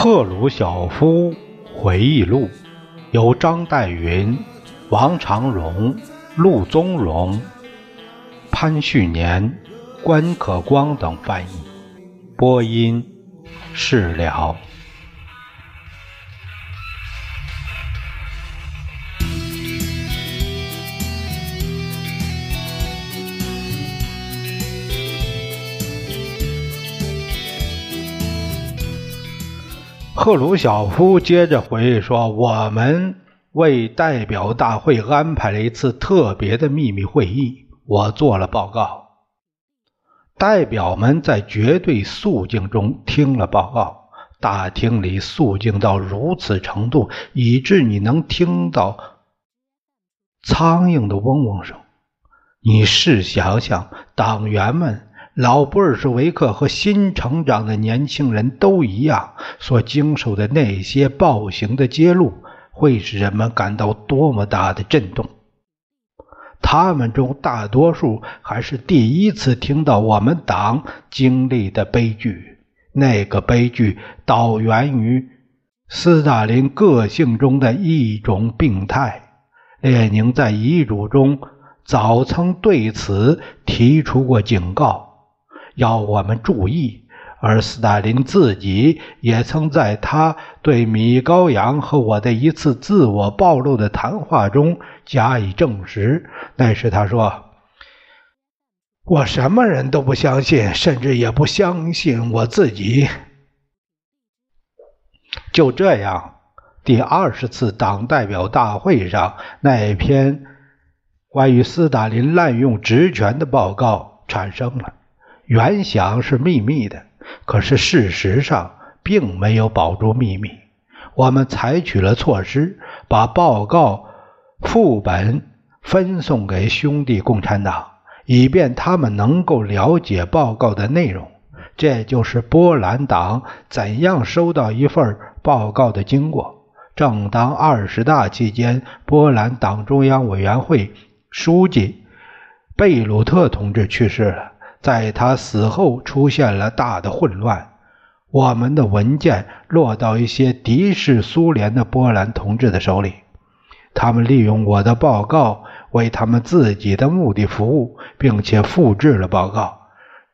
赫鲁晓夫回忆录由张岱云、王长荣、陆宗荣、潘旭年、关可光等翻译，播音释了。赫鲁晓夫接着回忆说：“我们为代表大会安排了一次特别的秘密会议，我做了报告。代表们在绝对肃静中听了报告。大厅里肃静到如此程度，以致你能听到苍蝇的嗡嗡声。你试想想，党员们。”老布尔什维克和新成长的年轻人都一样，所经受的那些暴行的揭露，会使人们感到多么大的震动！他们中大多数还是第一次听到我们党经历的悲剧。那个悲剧导源于斯大林个性中的一种病态。列宁在遗嘱中早曾对此提出过警告。要我们注意，而斯大林自己也曾在他对米高扬和我的一次自我暴露的谈话中加以证实。那时他说：“我什么人都不相信，甚至也不相信我自己。”就这样，第二十次党代表大会上那篇关于斯大林滥用职权的报告产生了。原想是秘密的，可是事实上并没有保住秘密。我们采取了措施，把报告副本分送给兄弟共产党，以便他们能够了解报告的内容。这就是波兰党怎样收到一份报告的经过。正当二十大期间，波兰党中央委员会书记贝鲁特同志去世了。在他死后，出现了大的混乱。我们的文件落到一些敌视苏联的波兰同志的手里，他们利用我的报告为他们自己的目的服务，并且复制了报告。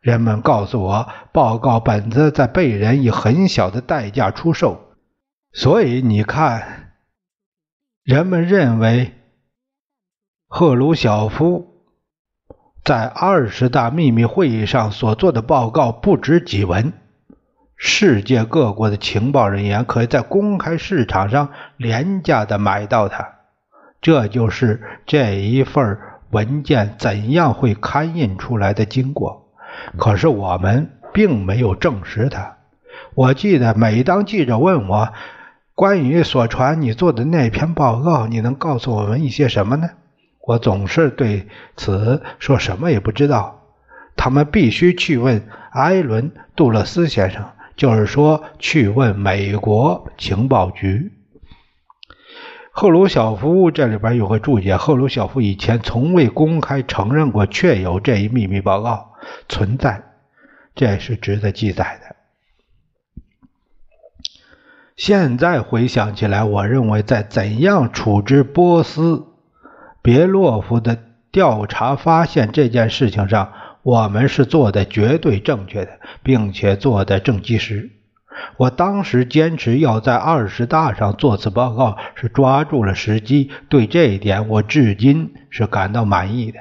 人们告诉我，报告本子在被人以很小的代价出售。所以你看，人们认为赫鲁晓夫。在二十大秘密会议上所做的报告不值几文，世界各国的情报人员可以在公开市场上廉价的买到它。这就是这一份文件怎样会刊印出来的经过。可是我们并没有证实它。我记得每当记者问我关于所传你做的那篇报告，你能告诉我们一些什么呢？我总是对此说什么也不知道。他们必须去问埃伦·杜勒斯先生，就是说，去问美国情报局。赫鲁晓夫这里边有个注解：赫鲁晓夫以前从未公开承认过确有这一秘密报告存在，这也是值得记载的。现在回想起来，我认为在怎样处置波斯。别洛夫的调查发现这件事情上，我们是做的绝对正确的，并且做的正及时。我当时坚持要在二十大上做此报告，是抓住了时机。对这一点，我至今是感到满意的。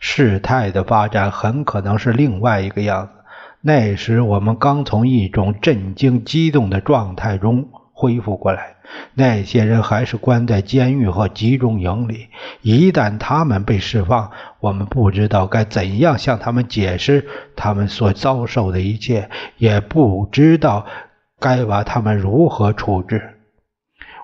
事态的发展很可能是另外一个样子。那时我们刚从一种震惊、激动的状态中恢复过来。那些人还是关在监狱和集中营里。一旦他们被释放，我们不知道该怎样向他们解释他们所遭受的一切，也不知道该把他们如何处置。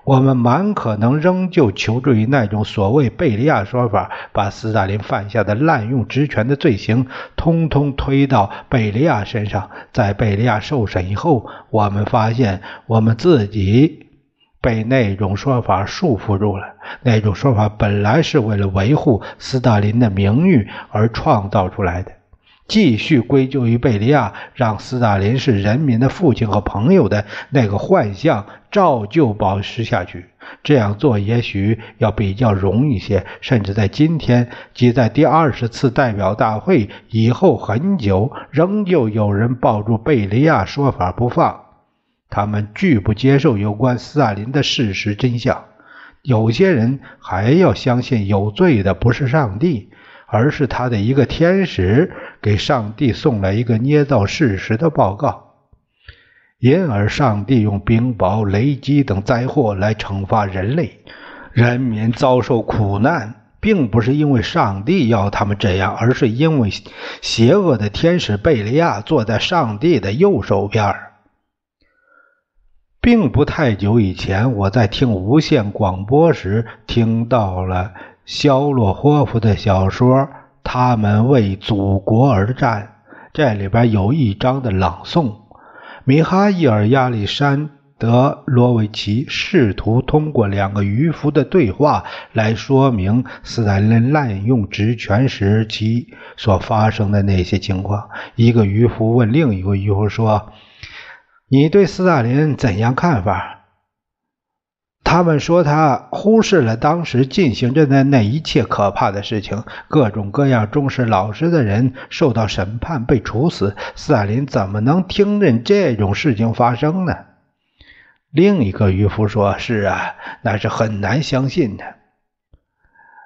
我们蛮可能仍旧求助于那种所谓贝利亚说法，把斯大林犯下的滥用职权的罪行通通推到贝利亚身上。在贝利亚受审以后，我们发现我们自己。被那种说法束缚住了。那种说法本来是为了维护斯大林的名誉而创造出来的。继续归咎于贝利亚，让斯大林是人民的父亲和朋友的那个幻象照旧保持下去。这样做也许要比较容易些，甚至在今天，即在第二十次代表大会以后很久，仍旧有人抱住贝利亚说法不放。他们拒不接受有关斯大林的事实真相。有些人还要相信有罪的不是上帝，而是他的一个天使给上帝送来一个捏造事实的报告。因而，上帝用冰雹、雷击等灾祸来惩罚人类，人民遭受苦难，并不是因为上帝要他们这样，而是因为邪恶的天使贝利亚坐在上帝的右手边。并不太久以前，我在听无线广播时，听到了肖洛霍夫的小说《他们为祖国而战》，这里边有一章的朗诵。米哈伊尔·亚历山德罗维奇试图通过两个渔夫的对话来说明斯大林滥用职权时期所发生的那些情况。一个渔夫问另一个渔夫说：“你对斯大林怎样看法？”他们说他忽视了当时进行着的那一切可怕的事情，各种各样重视老实的人受到审判被处死。斯大林怎么能听任这种事情发生呢？另一个渔夫说：“是啊，那是很难相信的。”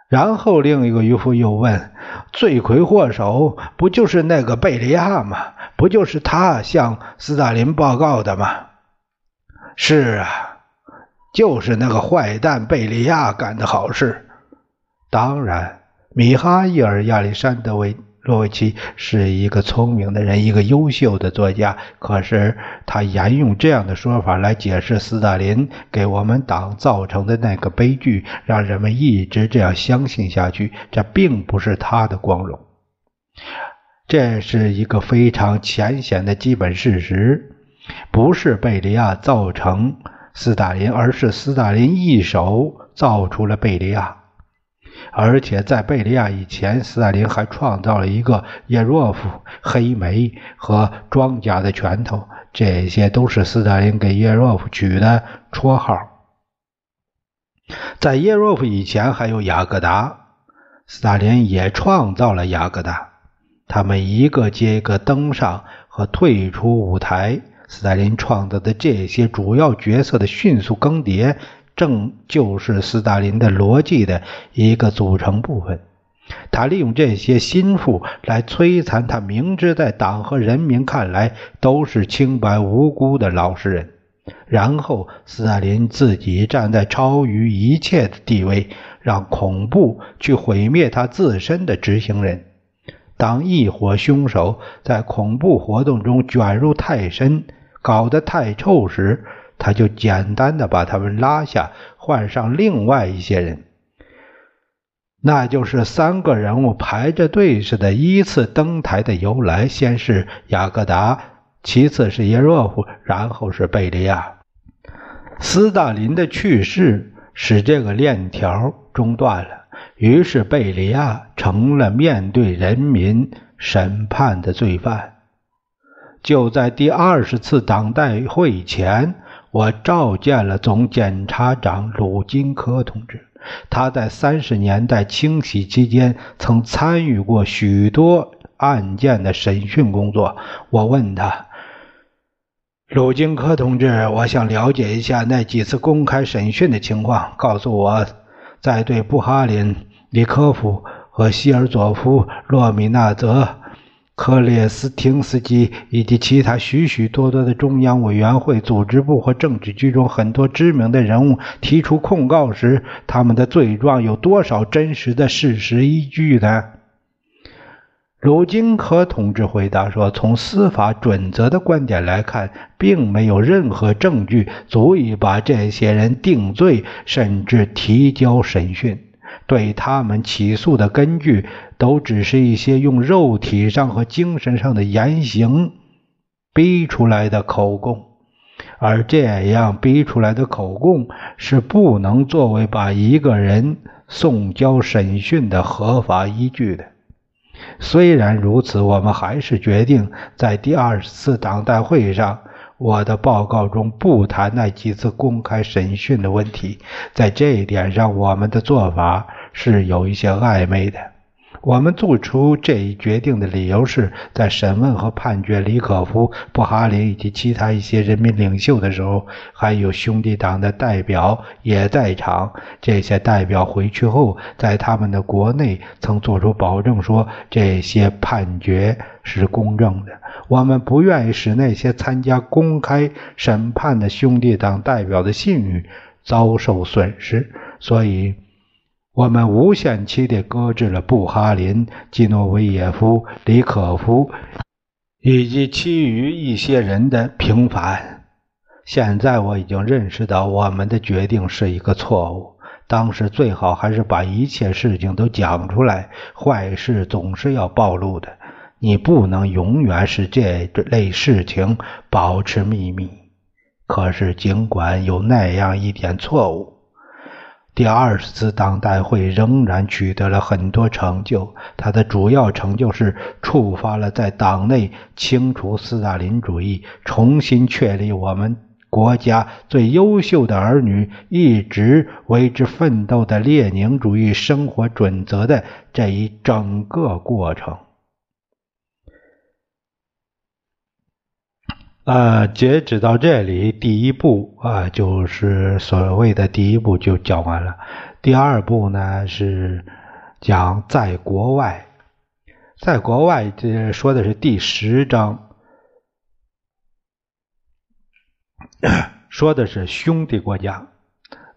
然后另一个渔夫又问：“罪魁祸首不就是那个贝利亚吗？不就是他向斯大林报告的吗？”“是啊。”就是那个坏蛋贝利亚干的好事。当然，米哈伊尔·亚历山德维洛维奇是一个聪明的人，一个优秀的作家。可是他沿用这样的说法来解释斯大林给我们党造成的那个悲剧，让人们一直这样相信下去。这并不是他的光荣，这是一个非常浅显的基本事实，不是贝利亚造成。斯大林，而是斯大林一手造出了贝利亚，而且在贝利亚以前，斯大林还创造了一个叶若夫、黑莓和庄稼的拳头，这些都是斯大林给叶若夫取的绰号。在叶若夫以前，还有雅各达，斯大林也创造了雅各达，他们一个接一个登上和退出舞台。斯大林创造的这些主要角色的迅速更迭，正就是斯大林的逻辑的一个组成部分。他利用这些心腹来摧残他明知在党和人民看来都是清白无辜的老实人，然后斯大林自己站在超于一切的地位，让恐怖去毁灭他自身的执行人。当一伙凶手在恐怖活动中卷入太深，搞得太臭时，他就简单的把他们拉下，换上另外一些人，那就是三个人物排着队似的依次登台的由来：先是雅各达，其次是耶若夫，然后是贝利亚。斯大林的去世使这个链条中断了，于是贝利亚成了面对人民审判的罪犯。就在第二十次党代会前，我召见了总检察长鲁金科同志。他在三十年代清洗期间曾参与过许多案件的审讯工作。我问他：“鲁金科同志，我想了解一下那几次公开审讯的情况。告诉我，在对布哈林、里科夫和希尔佐夫、洛米纳泽。”克列斯廷斯基以及其他许许多多的中央委员会、组织部和政治局中很多知名的人物提出控告时，他们的罪状有多少真实的事实依据呢？鲁金科同志回答说：“从司法准则的观点来看，并没有任何证据足以把这些人定罪，甚至提交审讯。”对他们起诉的根据，都只是一些用肉体上和精神上的言行逼出来的口供，而这样逼出来的口供是不能作为把一个人送交审讯的合法依据的。虽然如此，我们还是决定在第二十次党代会上，我的报告中不谈那几次公开审讯的问题。在这一点上，我们的做法是有一些暧昧的。我们做出这一决定的理由是在审问和判决李可夫、布哈林以及其他一些人民领袖的时候，还有兄弟党的代表也在场。这些代表回去后，在他们的国内曾做出保证，说这些判决是公正的。我们不愿意使那些参加公开审判的兄弟党代表的信誉遭受损失，所以。我们无限期地搁置了布哈林、基诺维耶夫、李可夫以及其余一些人的平反。现在我已经认识到我们的决定是一个错误。当时最好还是把一切事情都讲出来。坏事总是要暴露的，你不能永远使这类事情保持秘密。可是，尽管有那样一点错误。第二十次党代会仍然取得了很多成就。它的主要成就是触发了在党内清除斯大林主义、重新确立我们国家最优秀的儿女一直为之奋斗的列宁主义生活准则的这一整个过程。呃，截止到这里，第一步啊，就是所谓的第一步就讲完了。第二步呢是讲在国外，在国外这说的是第十章，说的是兄弟国家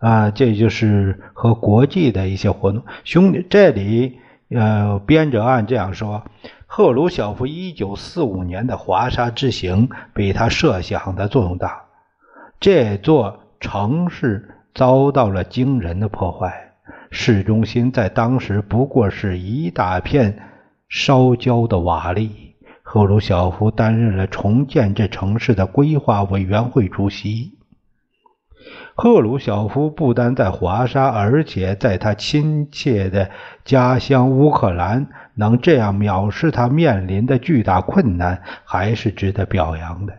啊，这就是和国际的一些活动。兄弟，这里呃，编者按这样说。赫鲁晓夫1945年的华沙之行比他设想的作用大。这座城市遭到了惊人的破坏，市中心在当时不过是一大片烧焦的瓦砾。赫鲁晓夫担任了重建这城市的规划委员会主席。赫鲁晓夫不但在华沙，而且在他亲切的家乡乌克兰，能这样藐视他面临的巨大困难，还是值得表扬的。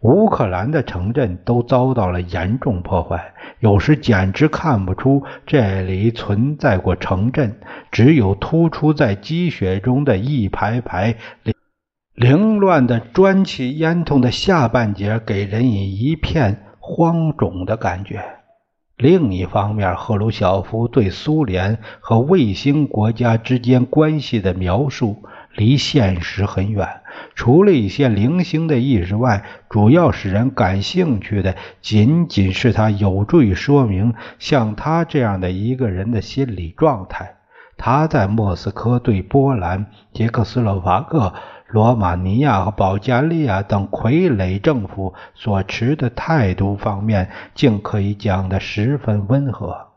乌克兰的城镇都遭到了严重破坏，有时简直看不出这里存在过城镇，只有突出在积雪中的一排排凌乱的砖砌烟囱的下半截，给人以一片。荒冢的感觉。另一方面，赫鲁晓夫对苏联和卫星国家之间关系的描述离现实很远。除了一些零星的意识外，主要使人感兴趣的仅仅是他有助于说明像他这样的一个人的心理状态。他在莫斯科对波兰、捷克斯洛伐克。罗马尼亚和保加利亚等傀儡政府所持的态度方面，竟可以讲得十分温和。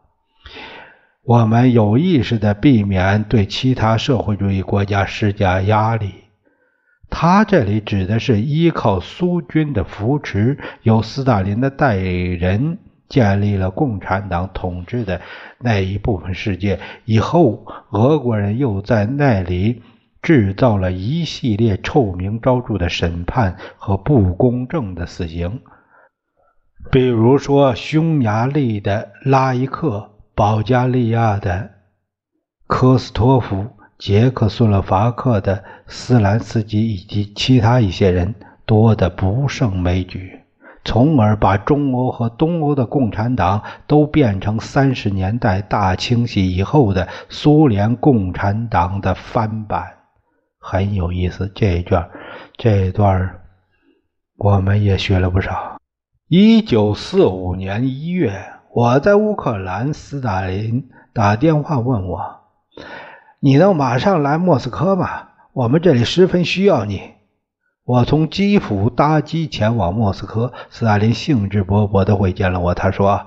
我们有意识地避免对其他社会主义国家施加压力。他这里指的是依靠苏军的扶持，由斯大林的代理人建立了共产党统治的那一部分世界。以后，俄国人又在那里。制造了一系列臭名昭著的审判和不公正的死刑，比如说匈牙利的拉伊克、保加利亚的科斯托夫、捷克斯洛伐克的斯兰斯基以及其他一些人，多得不胜枚举，从而把中欧和东欧的共产党都变成三十年代大清洗以后的苏联共产党的翻版。很有意思，这一卷这一段我们也学了不少。一九四五年一月，我在乌克兰，斯大林打电话问我：“你能马上来莫斯科吗？我们这里十分需要你。”我从基辅搭机前往莫斯科，斯大林兴致勃勃地会见了我。他说。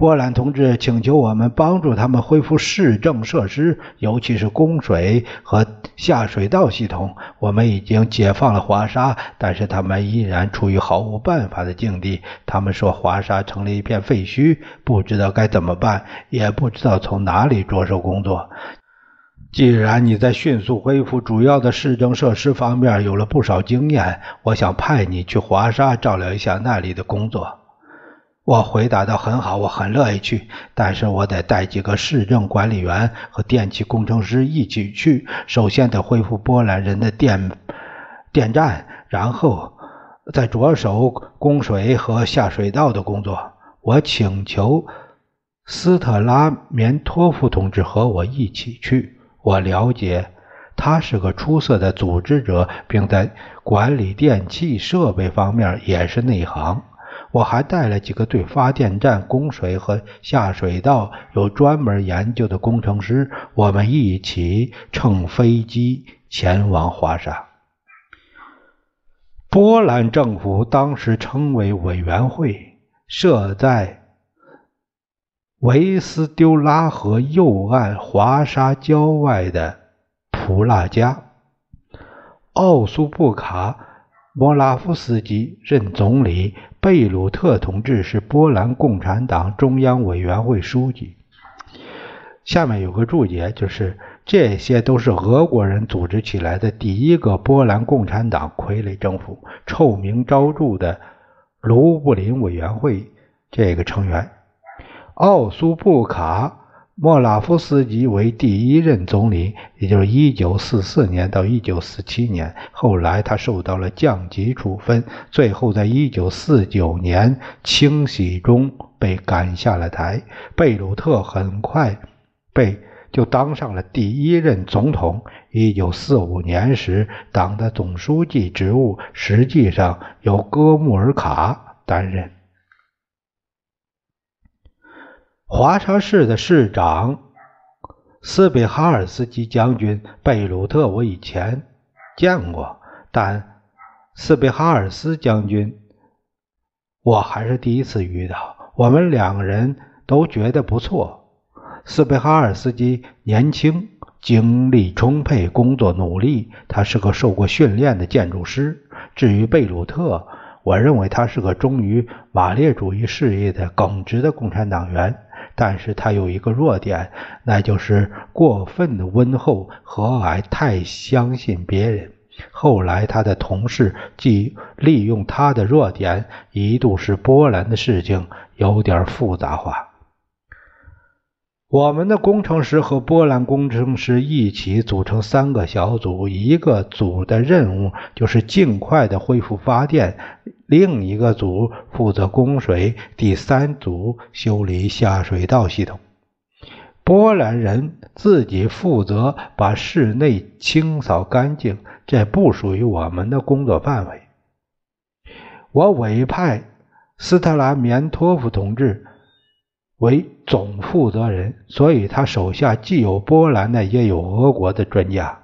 波兰同志请求我们帮助他们恢复市政设施，尤其是供水和下水道系统。我们已经解放了华沙，但是他们依然处于毫无办法的境地。他们说华沙成了一片废墟，不知道该怎么办，也不知道从哪里着手工作。既然你在迅速恢复主要的市政设施方面有了不少经验，我想派你去华沙照料一下那里的工作。我回答道：“很好，我很乐意去，但是我得带几个市政管理员和电气工程师一起去。首先得恢复波兰人的电电站，然后再着手供水和下水道的工作。我请求斯特拉棉托夫同志和我一起去。我了解他是个出色的组织者，并在管理电气设备方面也是内行。”我还带了几个对发电站供水和下水道有专门研究的工程师，我们一起乘飞机前往华沙。波兰政府当时称为委员会，设在维斯丢拉河右岸华沙郊外的普拉加。奥苏布卡·莫拉夫斯基任总理。贝鲁特同志是波兰共产党中央委员会书记。下面有个注解，就是这些都是俄国人组织起来的第一个波兰共产党傀儡政府，臭名昭著的卢布林委员会这个成员奥苏布卡。莫拉夫斯基为第一任总理，也就是1944年到1947年。后来他受到了降级处分，最后在1949年清洗中被赶下了台。贝鲁特很快被就当上了第一任总统。1945年时，党的总书记职务实际上由戈穆尔卡担任。华沙市的市长斯贝哈尔斯基将军贝鲁特，我以前见过，但斯贝哈尔斯将军我还是第一次遇到。我们两个人都觉得不错。斯贝哈尔斯基年轻、精力充沛、工作努力，他是个受过训练的建筑师。至于贝鲁特，我认为他是个忠于马列主义事业的耿直的共产党员。但是他有一个弱点，那就是过分的温厚和蔼，太相信别人。后来他的同事即利用他的弱点，一度使波兰的事情有点复杂化。我们的工程师和波兰工程师一起组成三个小组，一个组的任务就是尽快的恢复发电，另一个组负责供水，第三组修理下水道系统。波兰人自己负责把室内清扫干净，这不属于我们的工作范围。我委派斯特拉棉托夫同志。为总负责人，所以他手下既有波兰的，也有俄国的专家。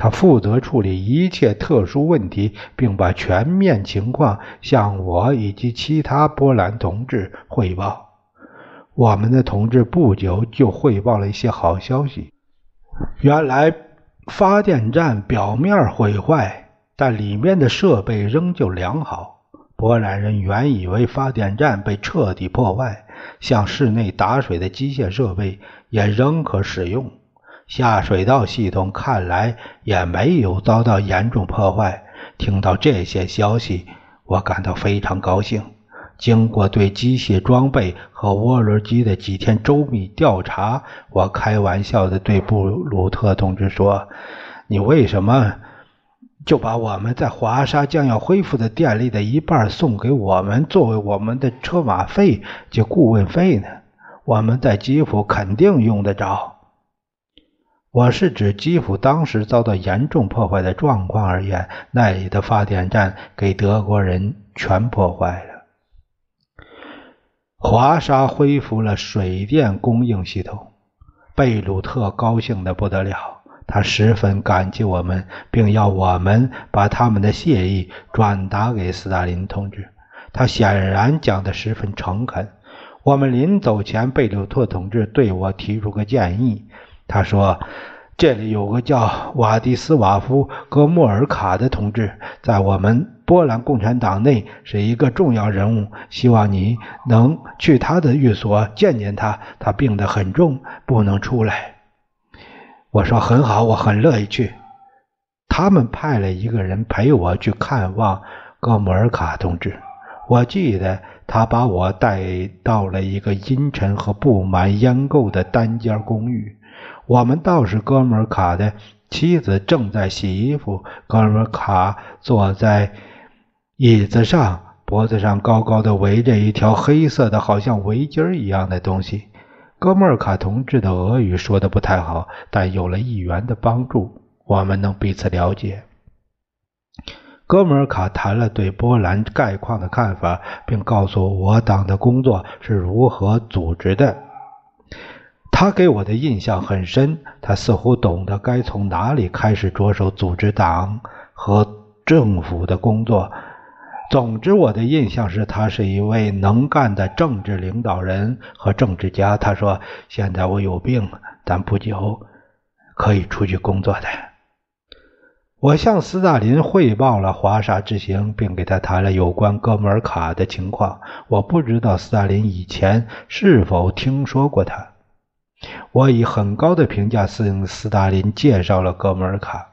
他负责处理一切特殊问题，并把全面情况向我以及其他波兰同志汇报。我们的同志不久就汇报了一些好消息：原来发电站表面毁坏，但里面的设备仍旧良好。波兰人原以为发电站被彻底破坏。像室内打水的机械设备也仍可使用，下水道系统看来也没有遭到严重破坏。听到这些消息，我感到非常高兴。经过对机械装备和涡轮机的几天周密调查，我开玩笑地对布鲁特同志说：“你为什么？”就把我们在华沙将要恢复的电力的一半送给我们，作为我们的车马费及顾问费呢？我们在基辅肯定用得着。我是指基辅当时遭到严重破坏的状况而言，那里的发电站给德国人全破坏了。华沙恢复了水电供应系统，贝鲁特高兴得不得了。他十分感激我们，并要我们把他们的谢意转达给斯大林同志。他显然讲得十分诚恳。我们临走前，贝鲁特同志对我提出个建议。他说：“这里有个叫瓦迪斯瓦夫·戈莫尔卡的同志，在我们波兰共产党内是一个重要人物。希望你能去他的寓所见见他。他病得很重，不能出来。”我说很好，我很乐意去。他们派了一个人陪我去看望戈莫尔卡同志。我记得他把我带到了一个阴沉和布满烟垢的单间公寓。我们倒是哥们卡的妻子正在洗衣服，哥们卡坐在椅子上，脖子上高高的围着一条黑色的，好像围巾一样的东西。哥们卡同志的俄语说的不太好，但有了议员的帮助，我们能彼此了解。哥们卡谈了对波兰概况的看法，并告诉我党的工作是如何组织的。他给我的印象很深，他似乎懂得该从哪里开始着手组织党和政府的工作。总之，我的印象是他是一位能干的政治领导人和政治家。他说：“现在我有病，但不久可以出去工作的。”我向斯大林汇报了华沙之行，并给他谈了有关哥穆尔卡的情况。我不知道斯大林以前是否听说过他。我以很高的评价向斯大林介绍了哥穆尔卡。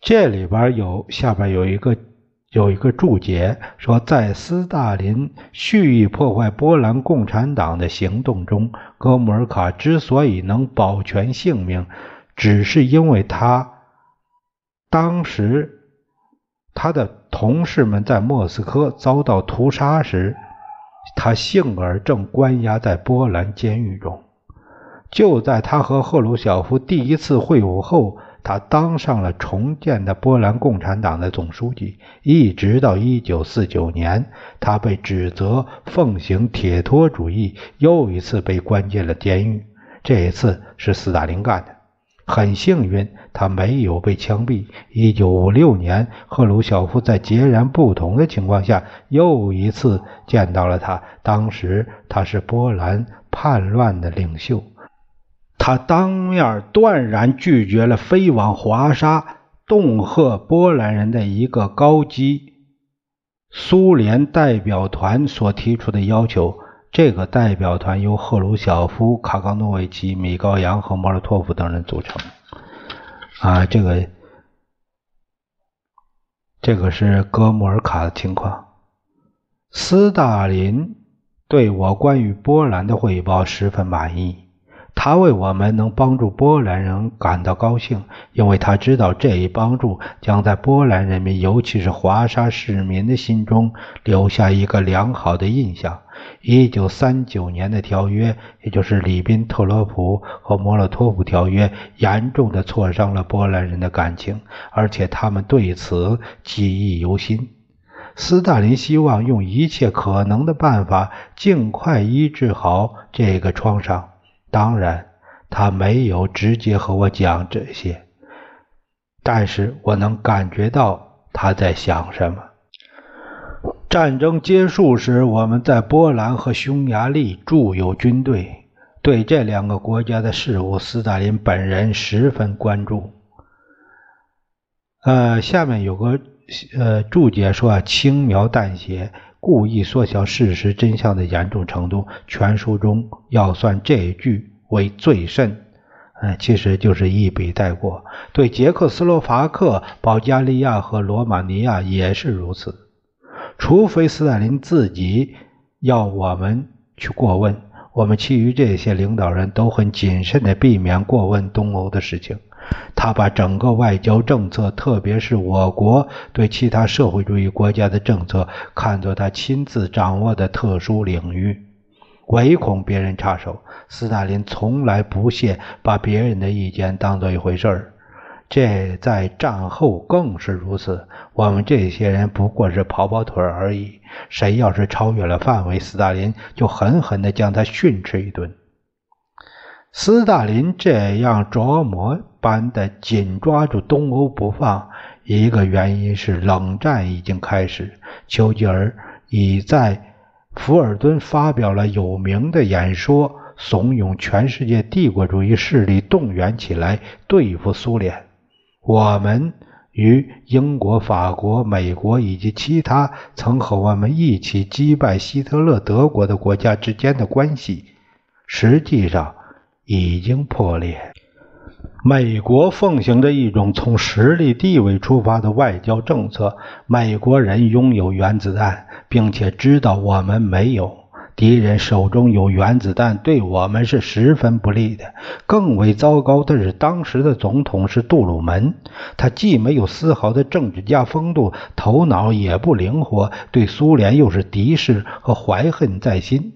这里边有下边有一个有一个注解说，在斯大林蓄意破坏波兰共产党的行动中，哥穆尔卡之所以能保全性命，只是因为他当时他的同事们在莫斯科遭到屠杀时，他幸而正关押在波兰监狱中。就在他和赫鲁晓夫第一次会晤后，他当上了重建的波兰共产党的总书记。一直到1949年，他被指责奉行铁托主义，又一次被关进了监狱。这一次是斯大林干的。很幸运，他没有被枪毙。1956年，赫鲁晓夫在截然不同的情况下又一次见到了他。当时他是波兰叛乱的领袖。他当面断然拒绝了飞往华沙恫吓波兰人的一个高级苏联代表团所提出的要求。这个代表团由赫鲁晓夫、卡冈诺维奇、米高扬和莫洛托夫等人组成。啊，这个这个是哥穆尔卡的情况。斯大林对我关于波兰的汇报十分满意。他为我们能帮助波兰人感到高兴，因为他知道这一帮助将在波兰人民，尤其是华沙市民的心中留下一个良好的印象。一九三九年的条约，也就是里宾特洛普和莫洛托夫条约，严重的挫伤了波兰人的感情，而且他们对此记忆犹新。斯大林希望用一切可能的办法，尽快医治好这个创伤。当然，他没有直接和我讲这些，但是我能感觉到他在想什么。战争结束时，我们在波兰和匈牙利驻有军队，对这两个国家的事务，斯大林本人十分关注。呃，下面有个呃注解说，轻描淡写。故意缩小事实真相的严重程度，全书中要算这一句为最甚。嗯，其实就是一笔带过。对捷克斯洛伐克、保加利亚和罗马尼亚也是如此。除非斯大林自己要我们去过问，我们其余这些领导人都很谨慎地避免过问东欧的事情。他把整个外交政策，特别是我国对其他社会主义国家的政策，看作他亲自掌握的特殊领域，唯恐别人插手。斯大林从来不屑把别人的意见当做一回事儿，这在战后更是如此。我们这些人不过是跑跑腿而已，谁要是超越了范围，斯大林就狠狠地将他训斥一顿。斯大林这样琢磨般的紧抓住东欧不放，一个原因是冷战已经开始。丘吉尔已在福尔顿发表了有名的演说，怂恿全世界帝国主义势力动员起来对付苏联。我们与英国、法国、美国以及其他曾和我们一起击败希特勒德国的国家之间的关系，实际上。已经破裂。美国奉行着一种从实力地位出发的外交政策。美国人拥有原子弹，并且知道我们没有。敌人手中有原子弹，对我们是十分不利的。更为糟糕的是，当时的总统是杜鲁门，他既没有丝毫的政治家风度，头脑也不灵活，对苏联又是敌视和怀恨在心。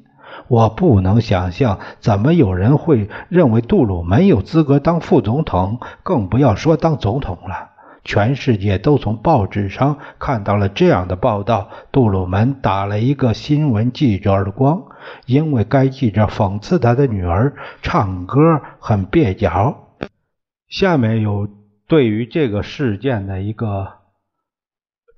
我不能想象，怎么有人会认为杜鲁门有资格当副总统，更不要说当总统了。全世界都从报纸上看到了这样的报道：杜鲁门打了一个新闻记者耳光，因为该记者讽刺他的女儿唱歌很蹩脚。下面有对于这个事件的一个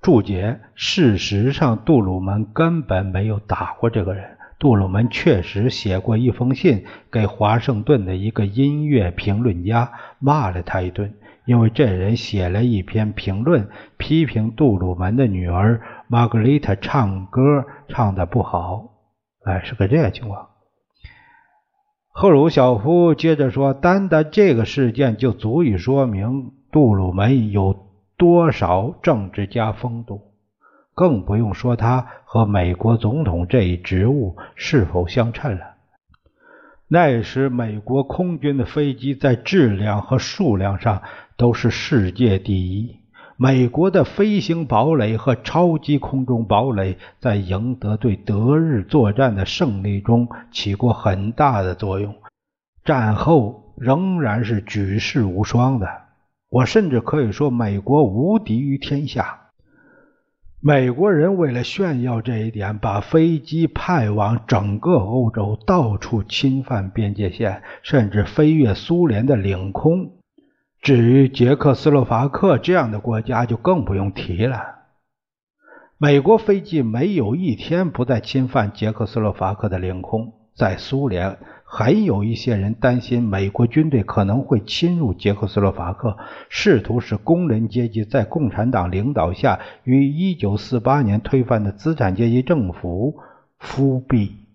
注解：事实上，杜鲁门根本没有打过这个人。杜鲁门确实写过一封信给华盛顿的一个音乐评论家，骂了他一顿，因为这人写了一篇评论，批评杜鲁门的女儿玛格丽特唱歌唱的不好。哎，是个这样情况。赫鲁晓夫接着说：“单单这个事件就足以说明杜鲁门有多少政治家风度。”更不用说他和美国总统这一职务是否相称了。那时，美国空军的飞机在质量和数量上都是世界第一。美国的飞行堡垒和超级空中堡垒在赢得对德日作战的胜利中起过很大的作用。战后仍然是举世无双的。我甚至可以说，美国无敌于天下。美国人为了炫耀这一点，把飞机派往整个欧洲，到处侵犯边界线，甚至飞越苏联的领空。至于捷克斯洛伐克这样的国家，就更不用提了。美国飞机没有一天不在侵犯捷克斯洛伐克的领空，在苏联。还有一些人担心美国军队可能会侵入捷克斯洛伐克，试图使工人阶级在共产党领导下于1948年推翻的资产阶级政府复辟。